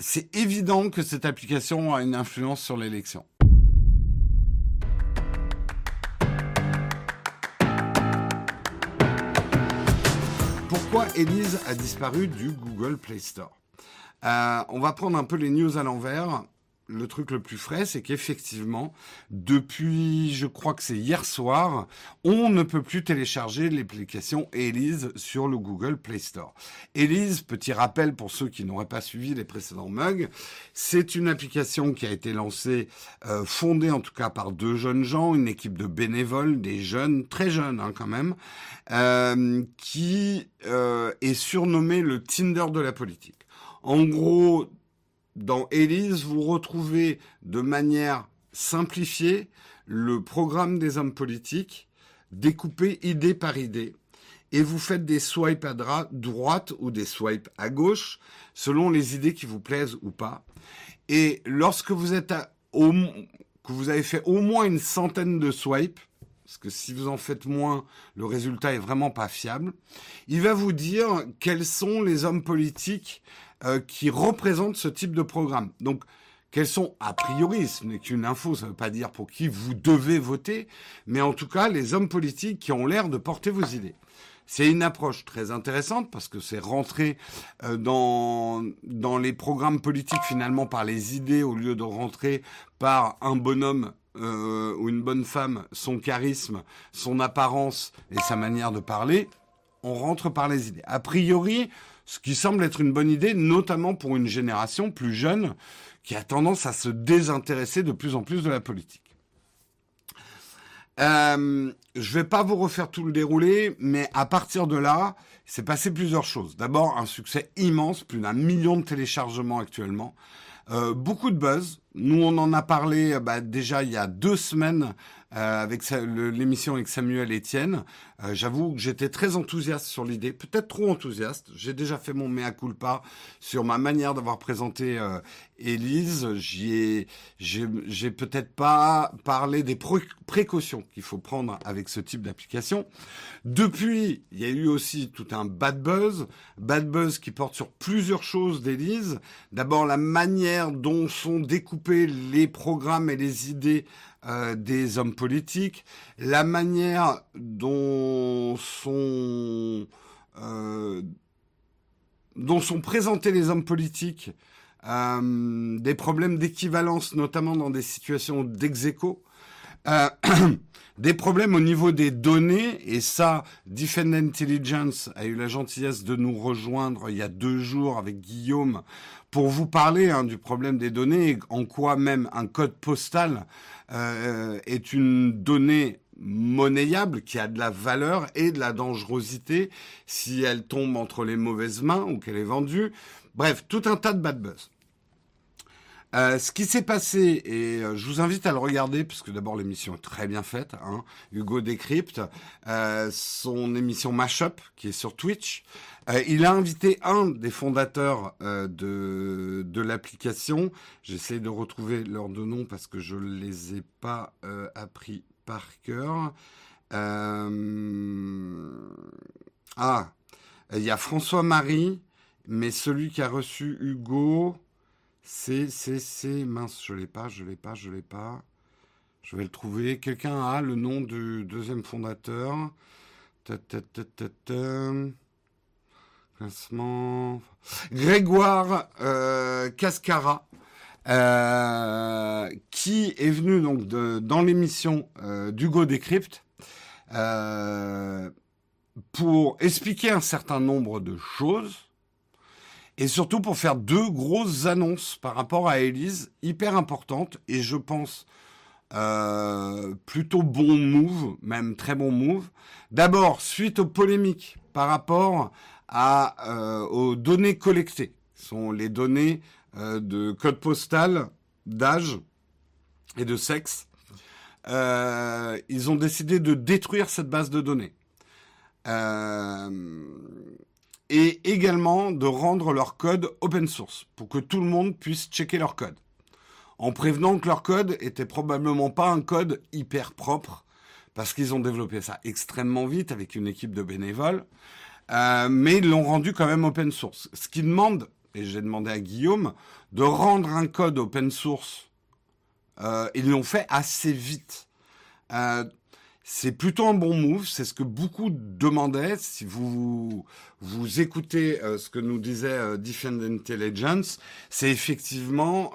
c'est évident que cette application a une influence sur l'élection. Pourquoi Elise a disparu du Google Play Store? Euh, On va prendre un peu les news à l'envers le truc le plus frais, c'est qu'effectivement, depuis, je crois que c'est hier soir, on ne peut plus télécharger l'application Elise sur le Google Play Store. Elise, petit rappel pour ceux qui n'auraient pas suivi les précédents mugs, c'est une application qui a été lancée, euh, fondée en tout cas par deux jeunes gens, une équipe de bénévoles, des jeunes, très jeunes hein, quand même, euh, qui euh, est surnommée le Tinder de la politique. En gros, dans Elise, vous retrouvez de manière simplifiée le programme des hommes politiques, découpé idée par idée. Et vous faites des swipes à droite ou des swipes à gauche, selon les idées qui vous plaisent ou pas. Et lorsque vous êtes à, que vous avez fait au moins une centaine de swipes, parce que si vous en faites moins, le résultat est vraiment pas fiable. Il va vous dire quels sont les hommes politiques euh, qui représentent ce type de programme. Donc, quels sont, a priori, ce n'est qu'une info, ça ne veut pas dire pour qui vous devez voter, mais en tout cas, les hommes politiques qui ont l'air de porter vos idées. C'est une approche très intéressante parce que c'est rentrer euh, dans, dans les programmes politiques finalement par les idées au lieu de rentrer par un bonhomme euh, ou une bonne femme, son charisme, son apparence et sa manière de parler. On rentre par les idées. A priori, ce qui semble être une bonne idée, notamment pour une génération plus jeune qui a tendance à se désintéresser de plus en plus de la politique. Euh, je vais pas vous refaire tout le déroulé, mais à partir de là, s'est passé plusieurs choses. D'abord, un succès immense, plus d'un million de téléchargements actuellement. Euh, beaucoup de buzz. Nous, on en a parlé bah, déjà il y a deux semaines euh, avec l'émission avec Samuel Etienne. Euh, j'avoue que j'étais très enthousiaste sur l'idée, peut-être trop enthousiaste. J'ai déjà fait mon mea culpa sur ma manière d'avoir présenté euh, Élise. J'y ai, j'ai peut-être pas parlé des précautions qu'il faut prendre avec ce type d'application. Depuis, il y a eu aussi tout un bad buzz, bad buzz qui porte sur plusieurs choses d'Élise. D'abord la manière dont sont découpés les programmes et les idées euh, des hommes politiques, la manière dont euh, dont sont présentés les hommes politiques, euh, des problèmes d'équivalence, notamment dans des situations d'exéco, euh, des problèmes au niveau des données, et ça, Defend Intelligence a eu la gentillesse de nous rejoindre il y a deux jours avec Guillaume pour vous parler hein, du problème des données, en quoi même un code postal euh, est une donnée monnayable qui a de la valeur et de la dangerosité si elle tombe entre les mauvaises mains ou qu'elle est vendue. Bref, tout un tas de bad buzz. Euh, ce qui s'est passé, et euh, je vous invite à le regarder, puisque d'abord l'émission est très bien faite, hein, Hugo décrypte, euh, son émission Mashup, qui est sur Twitch. Il a invité un des fondateurs de, de l'application. J'essaie de retrouver leurs deux noms parce que je ne les ai pas appris par cœur. Ah, il y a François-Marie, mais celui qui a reçu Hugo... C'est, c'est, c'est, mince, je l'ai pas, je l'ai pas, je l'ai pas. Je vais le trouver. Quelqu'un a le nom du deuxième fondateur. Classement. Grégoire euh, Cascara. Euh, qui est venu donc dans l'émission euh, d'Hugo Décrypte euh, pour expliquer un certain nombre de choses et surtout pour faire deux grosses annonces par rapport à Elise, hyper importantes, et je pense euh, plutôt bon move, même très bon move. D'abord, suite aux polémiques par rapport aux données collectées, sont les données de code postal, d'âge et de sexe. Euh, ils ont décidé de détruire cette base de données. Euh, et également de rendre leur code open source pour que tout le monde puisse checker leur code. En prévenant que leur code était probablement pas un code hyper propre parce qu'ils ont développé ça extrêmement vite avec une équipe de bénévoles, euh, mais ils l'ont rendu quand même open source. Ce qui demande et j'ai demandé à Guillaume de rendre un code open source. Euh, ils l'ont fait assez vite. Euh, c'est plutôt un bon move, c'est ce que beaucoup demandaient. Si vous vous écoutez euh, ce que nous disait Defend Intelligence, c'est effectivement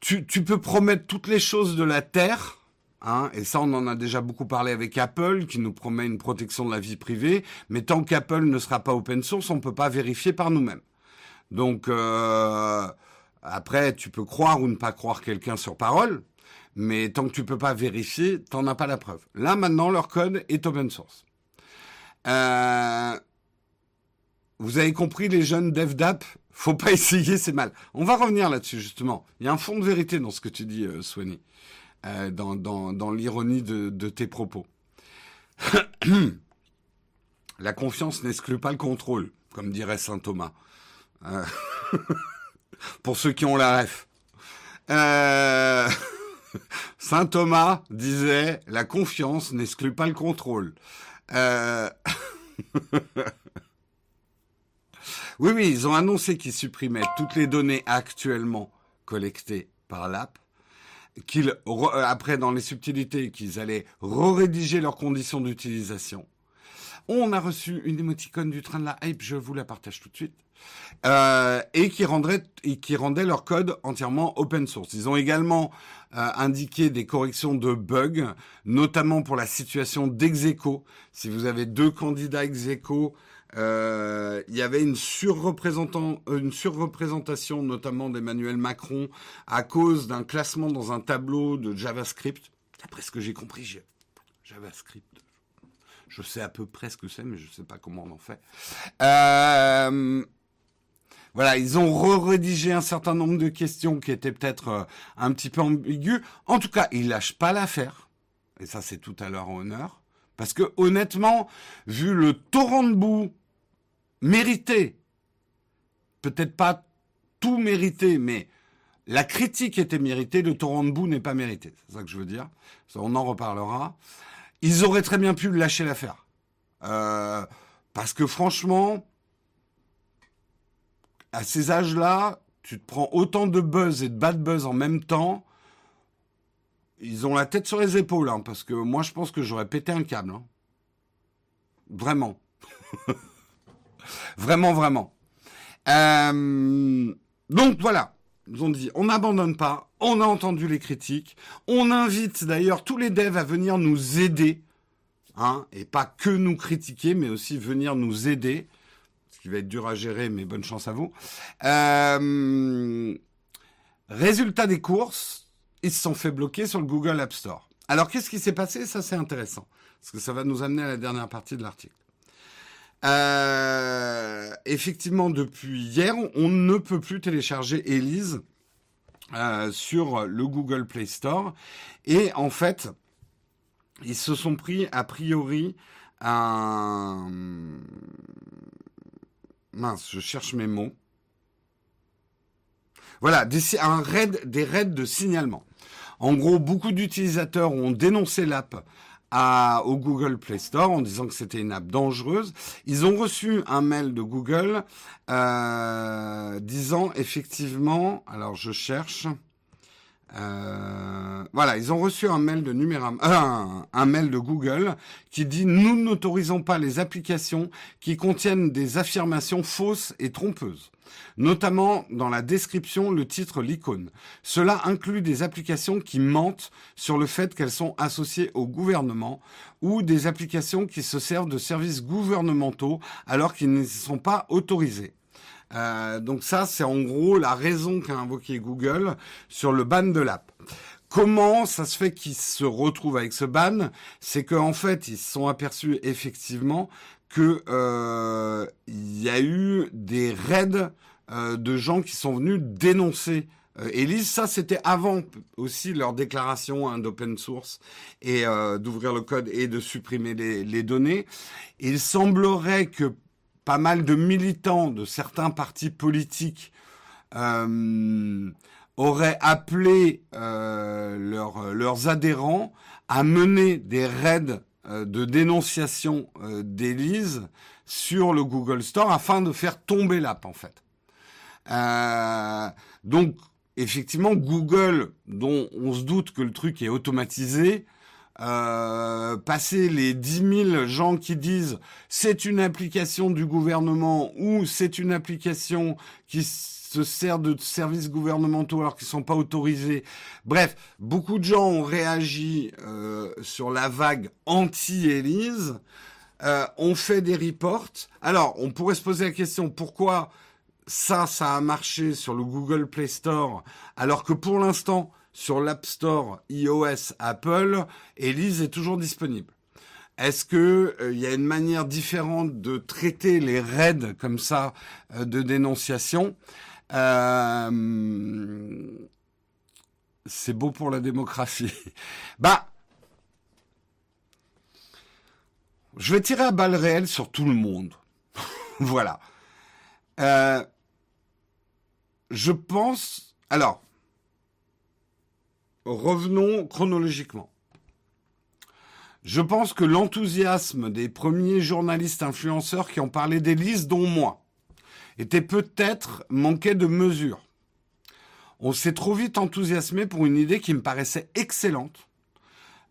tu, tu peux promettre toutes les choses de la terre, Hein, et ça, on en a déjà beaucoup parlé avec Apple, qui nous promet une protection de la vie privée. Mais tant qu'Apple ne sera pas open source, on ne peut pas vérifier par nous-mêmes. Donc, euh, après, tu peux croire ou ne pas croire quelqu'un sur parole, mais tant que tu peux pas vérifier, t'en as pas la preuve. Là, maintenant, leur code est open source. Euh, vous avez compris, les jeunes dev d'app, faut pas essayer, c'est mal. On va revenir là-dessus, justement. Il y a un fond de vérité dans ce que tu dis, euh. Euh, dans, l'ironie de, tes propos. La confiance n'exclut pas le contrôle, comme dirait saint Thomas. Euh, pour ceux qui ont la ref. Euh, saint Thomas disait la confiance n'exclut pas le contrôle. Euh, oui, oui, ils ont annoncé qu'ils supprimaient toutes les données actuellement collectées par l'app qu'ils, euh, après dans les subtilités, qu'ils allaient re-rédiger leurs conditions d'utilisation. On a reçu une émoticône du train de la hype, je vous la partage tout de suite. Euh, et qui rendrait et qui leur code entièrement open source. Ils ont également euh, indiqué des corrections de bugs, notamment pour la situation d'execo. Si vous avez deux candidats execo euh, il y avait une, une surreprésentation notamment d'Emmanuel Macron à cause d'un classement dans un tableau de JavaScript. D'après ce que j'ai compris, JavaScript. Je sais à peu près ce que c'est, mais je ne sais pas comment on en fait. Voilà, ils ont re-rédigé un certain nombre de questions qui étaient peut-être euh, un petit peu ambiguës. En tout cas, ils lâchent pas l'affaire. Et ça, c'est tout à leur honneur. Parce que honnêtement, vu le torrent de boue mérité. Peut-être pas tout mérité, mais la critique était méritée, le torrent de boue n'est pas mérité. C'est ça que je veux dire. on en reparlera. Ils auraient très bien pu lâcher l'affaire. Euh, parce que franchement, à ces âges-là, tu te prends autant de buzz et de bad buzz en même temps. Ils ont la tête sur les épaules, hein, parce que moi je pense que j'aurais pété un câble. Hein. Vraiment. Vraiment, vraiment. Euh, donc voilà, ils ont dit, on n'abandonne pas, on a entendu les critiques, on invite d'ailleurs tous les devs à venir nous aider, hein, et pas que nous critiquer, mais aussi venir nous aider, qui va être dur à gérer, mais bonne chance à vous. Euh, résultat des courses, ils se sont fait bloquer sur le Google App Store. Alors qu'est-ce qui s'est passé? Ça c'est intéressant, parce que ça va nous amener à la dernière partie de l'article. Euh, effectivement, depuis hier, on ne peut plus télécharger Elise euh, sur le Google Play Store. Et en fait, ils se sont pris a priori un... Mince, je cherche mes mots. Voilà, des, un raid, des raids de signalement. En gros, beaucoup d'utilisateurs ont dénoncé l'app au Google Play Store en disant que c'était une app dangereuse. Ils ont reçu un mail de Google euh, disant effectivement, alors je cherche, euh, voilà, ils ont reçu un mail de Numéram, euh, un, mail de Google qui dit nous n'autorisons pas les applications qui contiennent des affirmations fausses et trompeuses notamment dans la description, le titre, l'icône. Cela inclut des applications qui mentent sur le fait qu'elles sont associées au gouvernement ou des applications qui se servent de services gouvernementaux alors qu'ils ne sont pas autorisés. Euh, donc ça, c'est en gros la raison qu'a invoqué Google sur le ban de l'app. Comment ça se fait qu'ils se retrouvent avec ce ban? C'est qu'en fait, ils se sont aperçus effectivement que euh, il y a eu des raids euh, de gens qui sont venus dénoncer euh, Elise. Ça, c'était avant aussi leur déclaration hein, d'open source et euh, d'ouvrir le code et de supprimer les données. Il semblerait que pas mal de militants de certains partis politiques euh, auraient appelé euh, leurs adhérents à mener des raids euh, de dénonciation d'Élise sur le Google Store afin de faire tomber l'app en fait. Donc, effectivement, Google, dont on se doute que le truc est automatisé, euh, passer les 10 000 gens qui disent c'est une application du gouvernement ou c'est une application qui se sert de services gouvernementaux alors qu'ils sont pas autorisés. Bref, beaucoup de gens ont réagi euh, sur la vague anti-Élise. Euh, on fait des reports. Alors, on pourrait se poser la question pourquoi ça, ça a marché sur le Google Play Store, alors que pour l'instant, sur l'App Store iOS Apple, Elise est toujours disponible. Est-ce que il euh, y a une manière différente de traiter les raids comme ça euh, de dénonciation? Euh, C'est beau pour la démocratie. bah, je vais tirer à balles réelles sur tout le monde. voilà. je pense. Alors, revenons chronologiquement. Je pense que l'enthousiasme des premiers journalistes influenceurs qui ont parlé d'Élise, dont moi, était peut-être manqué de mesure. On s'est trop vite enthousiasmé pour une idée qui me paraissait excellente.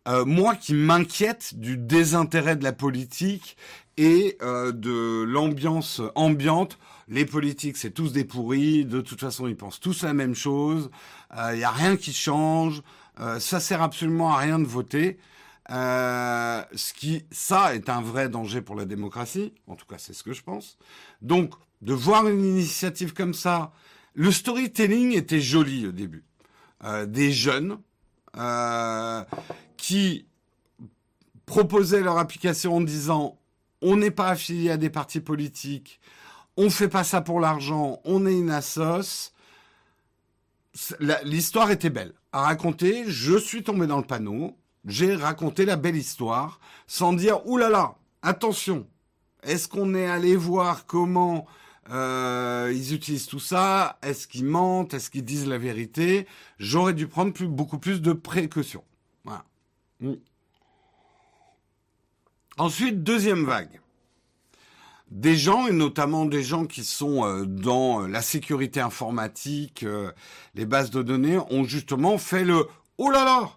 Euh, moi qui m'inquiète du désintérêt de la politique et euh, de l'ambiance ambiante les politiques, c'est tous des pourris, de toute façon, ils pensent tous la même chose, il euh, n'y a rien qui change, euh, ça sert absolument à rien de voter. Euh, ce qui, ça, est un vrai danger pour la démocratie, en tout cas, c'est ce que je pense. Donc, de voir une initiative comme ça, le storytelling était joli au début. Des jeunes qui proposaient leur application en disant on n'est pas affilié à des partis politiques, on fait pas ça pour l'argent, on est une assos. L'histoire était belle à raconter. Je suis tombé dans le panneau. J'ai raconté la belle histoire sans dire oulala, là attention. Est-ce qu'on est allé voir comment euh, ils utilisent tout ça? Est-ce qu'ils mentent? Est-ce qu'ils disent la vérité? J'aurais dû prendre beaucoup plus de précautions. Voilà. Mm. Ensuite, deuxième vague des gens, et notamment des gens qui sont euh, dans euh, la sécurité informatique, euh, les bases de données, ont justement fait le ⁇ Oh là là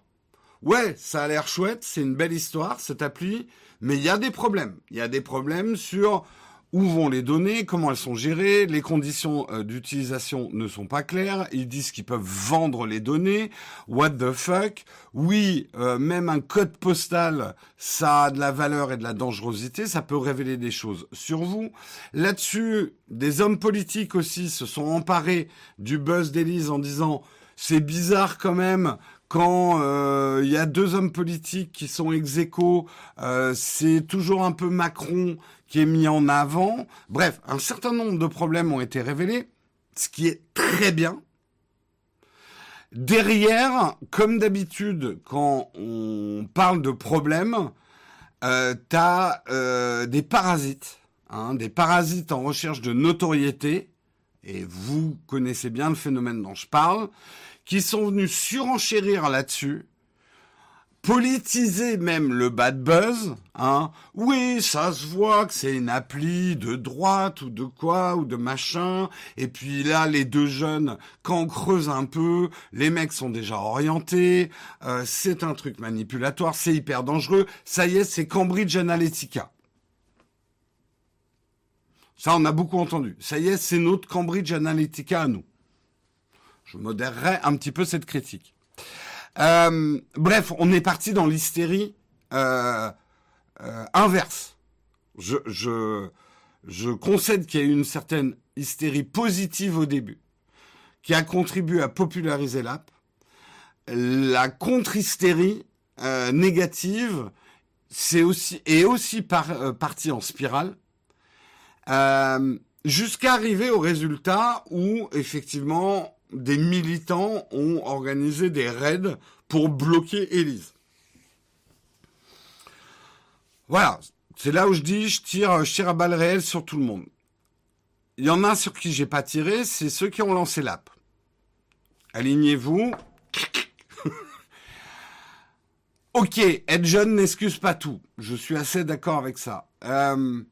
Ouais, ça a l'air chouette, c'est une belle histoire, cette appli, mais il y a des problèmes. Il y a des problèmes sur où vont les données, comment elles sont gérées, les conditions euh, d'utilisation ne sont pas claires, ils disent qu'ils peuvent vendre les données, what the fuck, oui, euh, même un code postal, ça a de la valeur et de la dangerosité, ça peut révéler des choses sur vous. Là-dessus, des hommes politiques aussi se sont emparés du buzz d'Élise en disant c'est bizarre quand même quand il euh, y a deux hommes politiques qui sont ex c'est toujours un peu Macron qui est mis en avant. Bref, un certain nombre de problèmes ont été révélés, ce qui est très bien. Derrière, comme d'habitude, quand on parle de problèmes, euh, t'as euh, des parasites, hein, des parasites en recherche de notoriété, et vous connaissez bien le phénomène dont je parle, qui sont venus surenchérir là-dessus, politiser même le bad buzz, hein. Oui, ça se voit que c'est une appli de droite ou de quoi ou de machin. Et puis là, les deux jeunes, quand on creuse un peu, les mecs sont déjà orientés. Euh, c'est un truc manipulatoire, c'est hyper dangereux. Ça y est, c'est Cambridge Analytica. Ça, on a beaucoup entendu. Ça y est, c'est notre Cambridge Analytica à nous. Je modérerai un petit peu cette critique. Euh, bref, on est parti dans l'hystérie euh, euh, inverse. Je, je, je concède qu'il y a eu une certaine hystérie positive au début, qui a contribué à populariser l'app. La contre-hystérie euh, négative, c'est aussi est aussi par, euh, partie en spirale. Jusqu'à arriver au résultat où effectivement des militants ont organisé des raids pour bloquer Élise. Voilà, c'est là où je dis je tire, je tire à balles réelles sur tout le monde. Il y en a sur qui j'ai pas tiré, c'est ceux qui ont lancé l'app. Alignez-vous. ok, être jeune n'excuse pas tout. Je suis assez d'accord avec ça. Euh,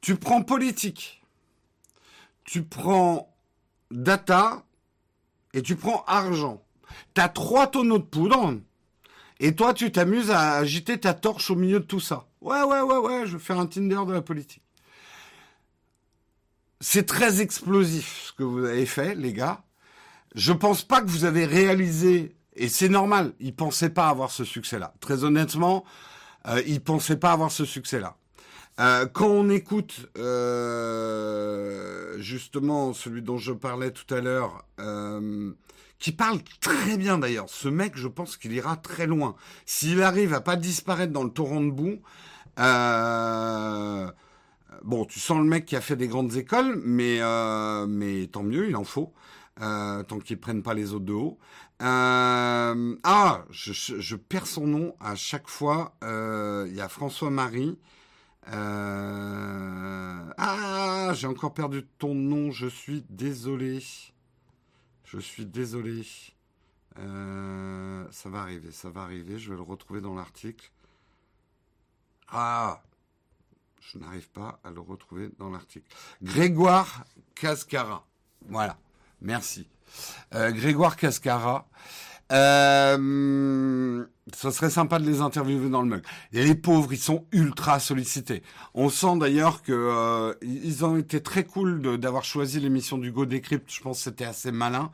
tu prends politique tu prends data et tu prends argent. Tu as trois tonneaux de poudre et toi, tu t'amuses à agiter ta torche au milieu de tout ça. Ouais, ouais, ouais, ouais, je vais faire un Tinder de la politique. C'est très explosif ce que vous avez fait, les gars. Je pense pas que vous avez réalisé, et c'est normal, ils pensaient pas avoir ce succès-là. Très honnêtement, euh, ils pensaient pas avoir ce succès-là. Euh, quand on écoute euh, justement celui dont je parlais tout à l'heure, euh, qui parle très bien d'ailleurs, ce mec, je pense qu'il ira très loin. S'il arrive à pas disparaître dans le torrent de boue, euh, bon, tu sens le mec qui a fait des grandes écoles, mais euh, mais tant mieux, il en faut. Tant qu'ils prennent pas les autres de haut. Ah, je, je, je, perds son nom à chaque fois. Il y a François Marie. Euh, ah, j'ai encore perdu ton nom. Je suis désolé. Je suis désolé. Euh, ça va arriver, ça va arriver. Je vais le retrouver dans l'article. Ah, je n'arrive pas à le retrouver dans l'article. Grégoire Cascara. Voilà. Merci. Euh, Grégoire Cascara. Euh, ce serait sympa de les interviewer dans le mug. Et les pauvres, ils sont ultra sollicités. On sent d'ailleurs que euh, ils ont été très cool d'avoir choisi l'émission du Go Decrypt. Je pense que c'était assez malin.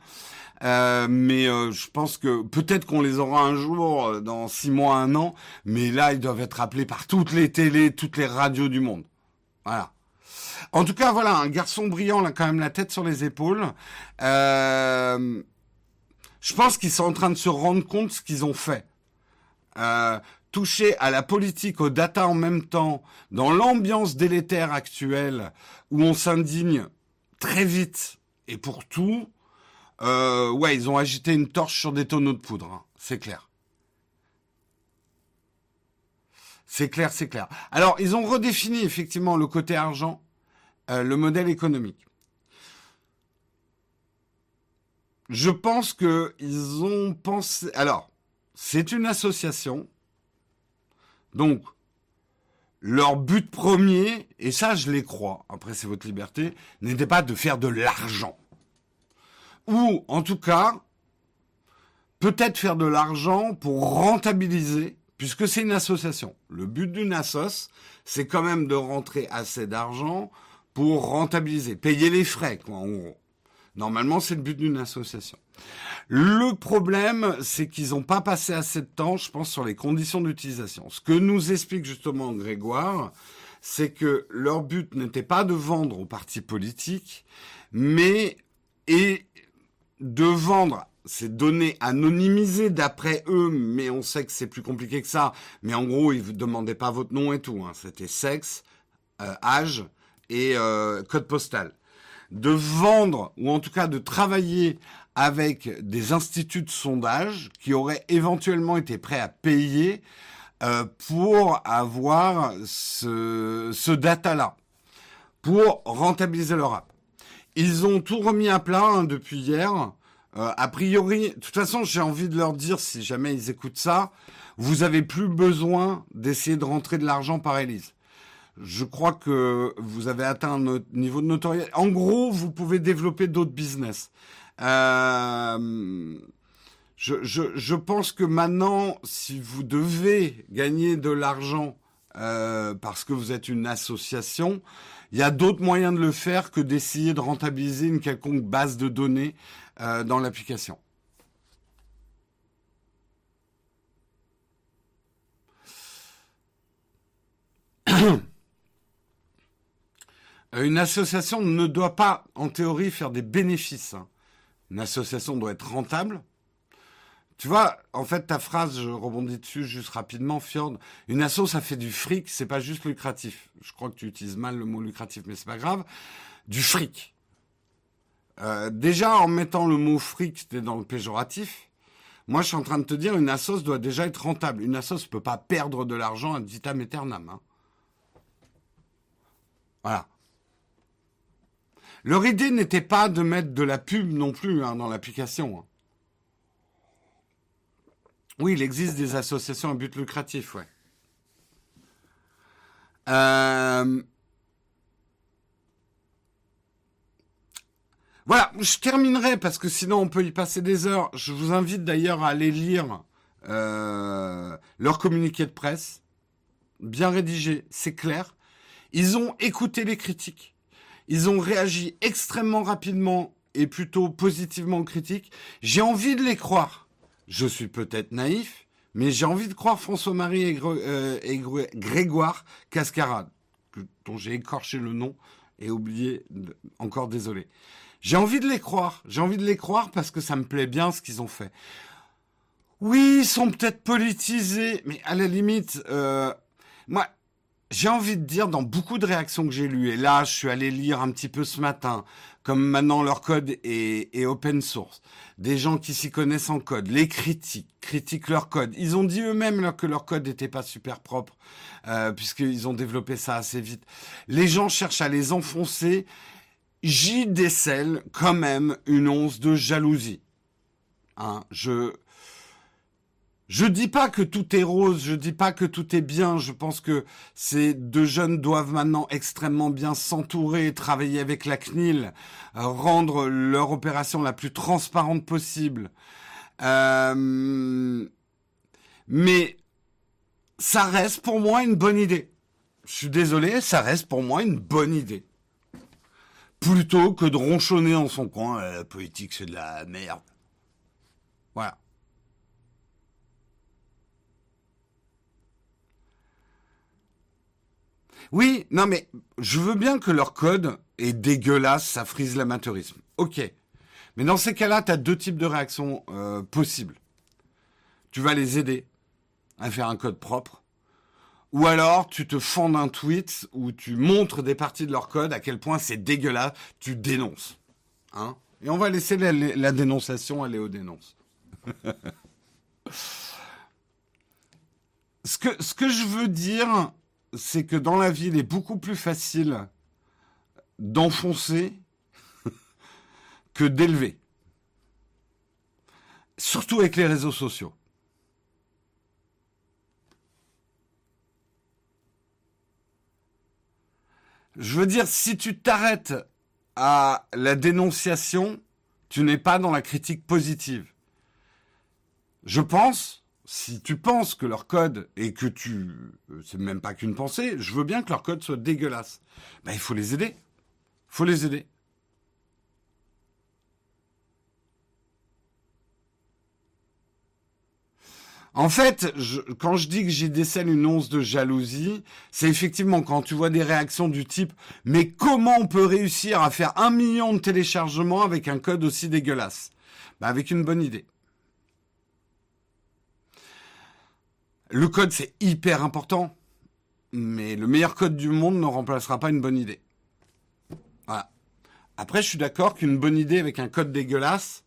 Euh, mais euh, je pense que peut-être qu'on les aura un jour, euh, dans six mois, un an. Mais là, ils doivent être appelés par toutes les télés, toutes les radios du monde. Voilà. En tout cas, voilà, un garçon brillant, là, quand même la tête sur les épaules. Euh, je pense qu'ils sont en train de se rendre compte de ce qu'ils ont fait. Euh, toucher à la politique, aux data en même temps, dans l'ambiance délétère actuelle, où on s'indigne très vite et pour tout, euh, ouais, ils ont agité une torche sur des tonneaux de poudre, hein, c'est clair. C'est clair, c'est clair. Alors, ils ont redéfini effectivement le côté argent, euh, le modèle économique. Je pense que ils ont pensé. Alors, c'est une association, donc leur but premier, et ça je les crois, après c'est votre liberté, n'était pas de faire de l'argent. Ou en tout cas, peut-être faire de l'argent pour rentabiliser, puisque c'est une association. Le but d'une assoce, c'est quand même de rentrer assez d'argent pour rentabiliser, payer les frais, quoi, en gros. Normalement, c'est le but d'une association. Le problème, c'est qu'ils n'ont pas passé assez de temps, je pense, sur les conditions d'utilisation. Ce que nous explique justement Grégoire, c'est que leur but n'était pas de vendre aux partis politiques, mais et de vendre ces données anonymisées d'après eux, mais on sait que c'est plus compliqué que ça. Mais en gros, ils ne demandaient pas votre nom et tout. Hein. C'était sexe, euh, âge et euh, code postal de vendre, ou en tout cas de travailler avec des instituts de sondage qui auraient éventuellement été prêts à payer euh, pour avoir ce, ce data-là, pour rentabiliser leur app. Ils ont tout remis à plat hein, depuis hier. Euh, a priori, de toute façon, j'ai envie de leur dire, si jamais ils écoutent ça, vous avez plus besoin d'essayer de rentrer de l'argent par Elise je crois que vous avez atteint un niveau de notoriété. En gros, vous pouvez développer d'autres business. Euh, je, pense que maintenant, si vous devez gagner de l'argent euh, parce que vous êtes une association, il y a d'autres moyens de le faire que d'essayer de rentabiliser une quelconque base de données euh, dans l'application. Euh, une association ne doit pas, en théorie, faire des bénéfices. Hein. Une association doit être rentable. Tu vois, en fait, ta phrase, je rebondis dessus juste rapidement, Fjord. Une asso, ça fait du fric, c'est pas juste lucratif. Je crois que tu utilises mal le mot lucratif, mais c'est pas grave. Du fric. Euh, déjà, en mettant le mot fric, t'es dans le péjoratif. Moi, je suis en train de te dire, une assoce doit déjà être rentable. Une assoce peut pas perdre de l'argent à vitam aeternam. Hein. Voilà. Leur idée n'était pas de mettre de la pub non plus hein, dans l'application. Hein. Oui, il existe des associations à but lucratif, ouais. Euh... Voilà, je terminerai parce que sinon on peut y passer des heures. Je vous invite d'ailleurs à aller lire euh, leur communiqué de presse, bien rédigé, c'est clair. Ils ont écouté les critiques, ils ont réagi extrêmement rapidement et plutôt positivement critiques. J'ai envie de les croire. Je suis peut-être naïf, mais j'ai envie de croire François-Marie et, euh, Grégoire Cascarade, dont j'ai écorché le nom et oublié, encore désolé. J'ai envie de les croire. J'ai envie de les croire parce que ça me plaît bien ce qu'ils ont fait. Oui, ils sont peut-être politisés, mais à la limite, euh, moi, j'ai envie de dire dans beaucoup de réactions que j'ai lues, et là, je suis allé lire un petit peu ce matin, comme maintenant leur code est, open source, des gens qui s'y connaissent en code, les critiques, critiquent leur code. Ils ont dit eux-mêmes que leur code n'était pas super propre, euh, puisqu'ils ont développé ça assez vite. Les gens cherchent à les enfoncer j'y décèle quand même une once de jalousie. Hein, je je dis pas que tout est rose, je dis pas que tout est bien. Je pense que ces deux jeunes doivent maintenant extrêmement bien s'entourer, travailler avec la CNIL, euh, rendre leur opération la plus transparente possible. Euh, mais ça reste pour moi une bonne idée. Je suis désolé, ça reste pour moi une bonne idée plutôt que de ronchonner en son coin. La politique, c'est de la merde. Voilà. Oui, non mais je veux bien que leur code est dégueulasse, ça frise l'amateurisme. Ok. Mais dans ces cas-là, tu as deux types de réactions euh, possibles. Tu vas les aider à faire un code propre ou alors, tu te fends d'un tweet où tu montres des parties de leur code, à quel point c'est dégueulasse, tu dénonces. Hein Et on va laisser la, dénonciation aller aux dénonces. ce, que, ce que je veux dire, c'est que dans la vie, il est beaucoup plus facile d'enfoncer que d'élever. Surtout avec les réseaux sociaux. Je veux dire, si tu t'arrêtes à la dénonciation, tu n'es pas dans la critique positive. Je pense, si tu penses que leur code et que tu, c'est même pas qu'une pensée, je veux bien que leur code soit dégueulasse. Ben, il faut les aider. Il faut les aider. En fait, quand je dis que j'y décèle une once de jalousie, c'est effectivement quand tu vois des réactions du type « Mais comment on peut réussir à faire un million de téléchargements avec un code aussi dégueulasse? Ben, Avec une bonne idée. Le code, c'est hyper important, mais le meilleur code du monde ne remplacera pas une bonne idée. Voilà. Après, je suis d'accord qu'une bonne idée avec un code dégueulasse,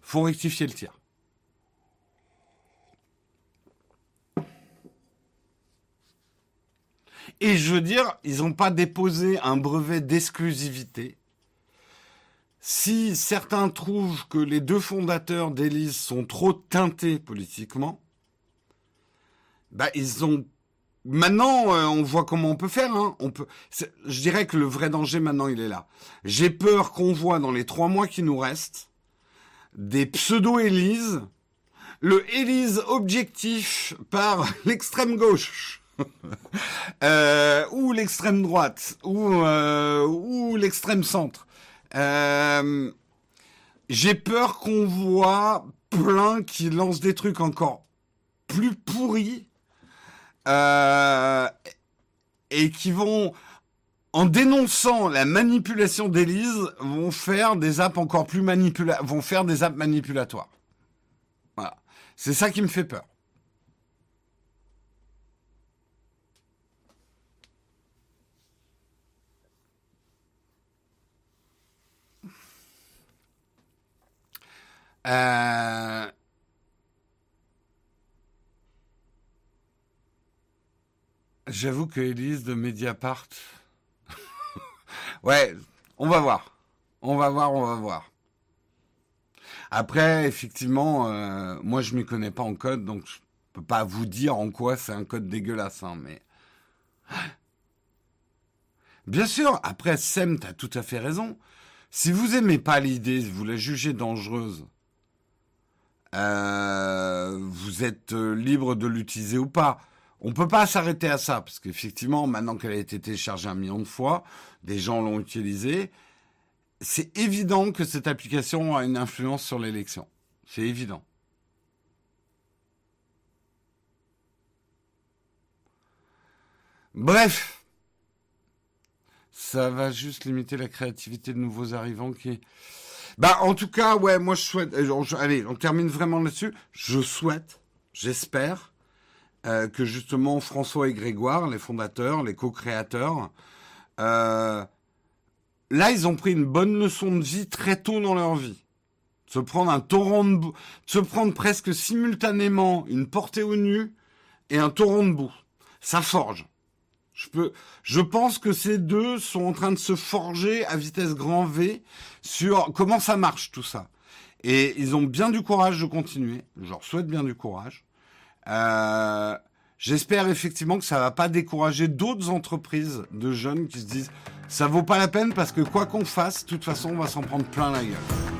faut rectifier le tir. Et je veux dire, ils n'ont pas déposé un brevet d'exclusivité. Si certains trouvent que les deux fondateurs d'Élise sont trop teintés politiquement, bah ils ont. Maintenant, euh, on voit comment on peut faire. Hein. On peut. Je dirais que le vrai danger maintenant, il est là. J'ai peur qu'on voit dans les trois mois qui nous restent des pseudo-Élise, le Élise objectif par l'extrême gauche euh, ou l'extrême droite, ou, euh, ou l'extrême centre. J'ai peur qu'on voit plein qui lancent des trucs encore plus pourris et qui vont, en dénonçant la manipulation d'Élise, vont faire des apps encore plus manipula vont faire des apps manipulatoires. Voilà. C'est ça qui me fait peur. Euh, j'avoue que Elise de Mediapart. ouais, on va voir. On va voir, on va voir. Après, effectivement, euh, moi je m'y connais pas en code, donc je peux pas vous dire en quoi c'est un code dégueulasse, hein, mais. Bien sûr, après, Sem, tu as tout à fait raison Si vous aimez pas l'idée, vous la jugez dangereuse, euh, vous êtes euh, libre de l'utiliser ou pas. On peut pas s'arrêter à ça, parce qu'effectivement, maintenant qu'elle a été téléchargée un million de fois, des gens l'ont utilisée. C'est évident que cette application a une influence sur l'élection. C'est évident. Bref, ça va juste limiter la créativité de nouveaux arrivants qui. Bah, en tout cas, ouais, moi je souhaite. Euh, allez, on termine vraiment là-dessus. Je souhaite, j'espère, euh, que justement François et Grégoire, les fondateurs, les co-créateurs, euh, là, ils ont pris une bonne leçon de vie très tôt dans leur vie. Se prendre un torrent de boue, se prendre presque simultanément une portée au nu et un torrent de boue. Ça forge. Je peux, je pense que ces deux sont en train de se forger à vitesse grand V sur comment ça marche tout ça. Et ils ont bien du courage de continuer. Je leur souhaite bien du courage. Euh, J'espère effectivement que ça va pas décourager d'autres entreprises de jeunes qui se disent ça vaut pas la peine parce que quoi qu'on fasse, de toute façon, on va s'en prendre plein la gueule.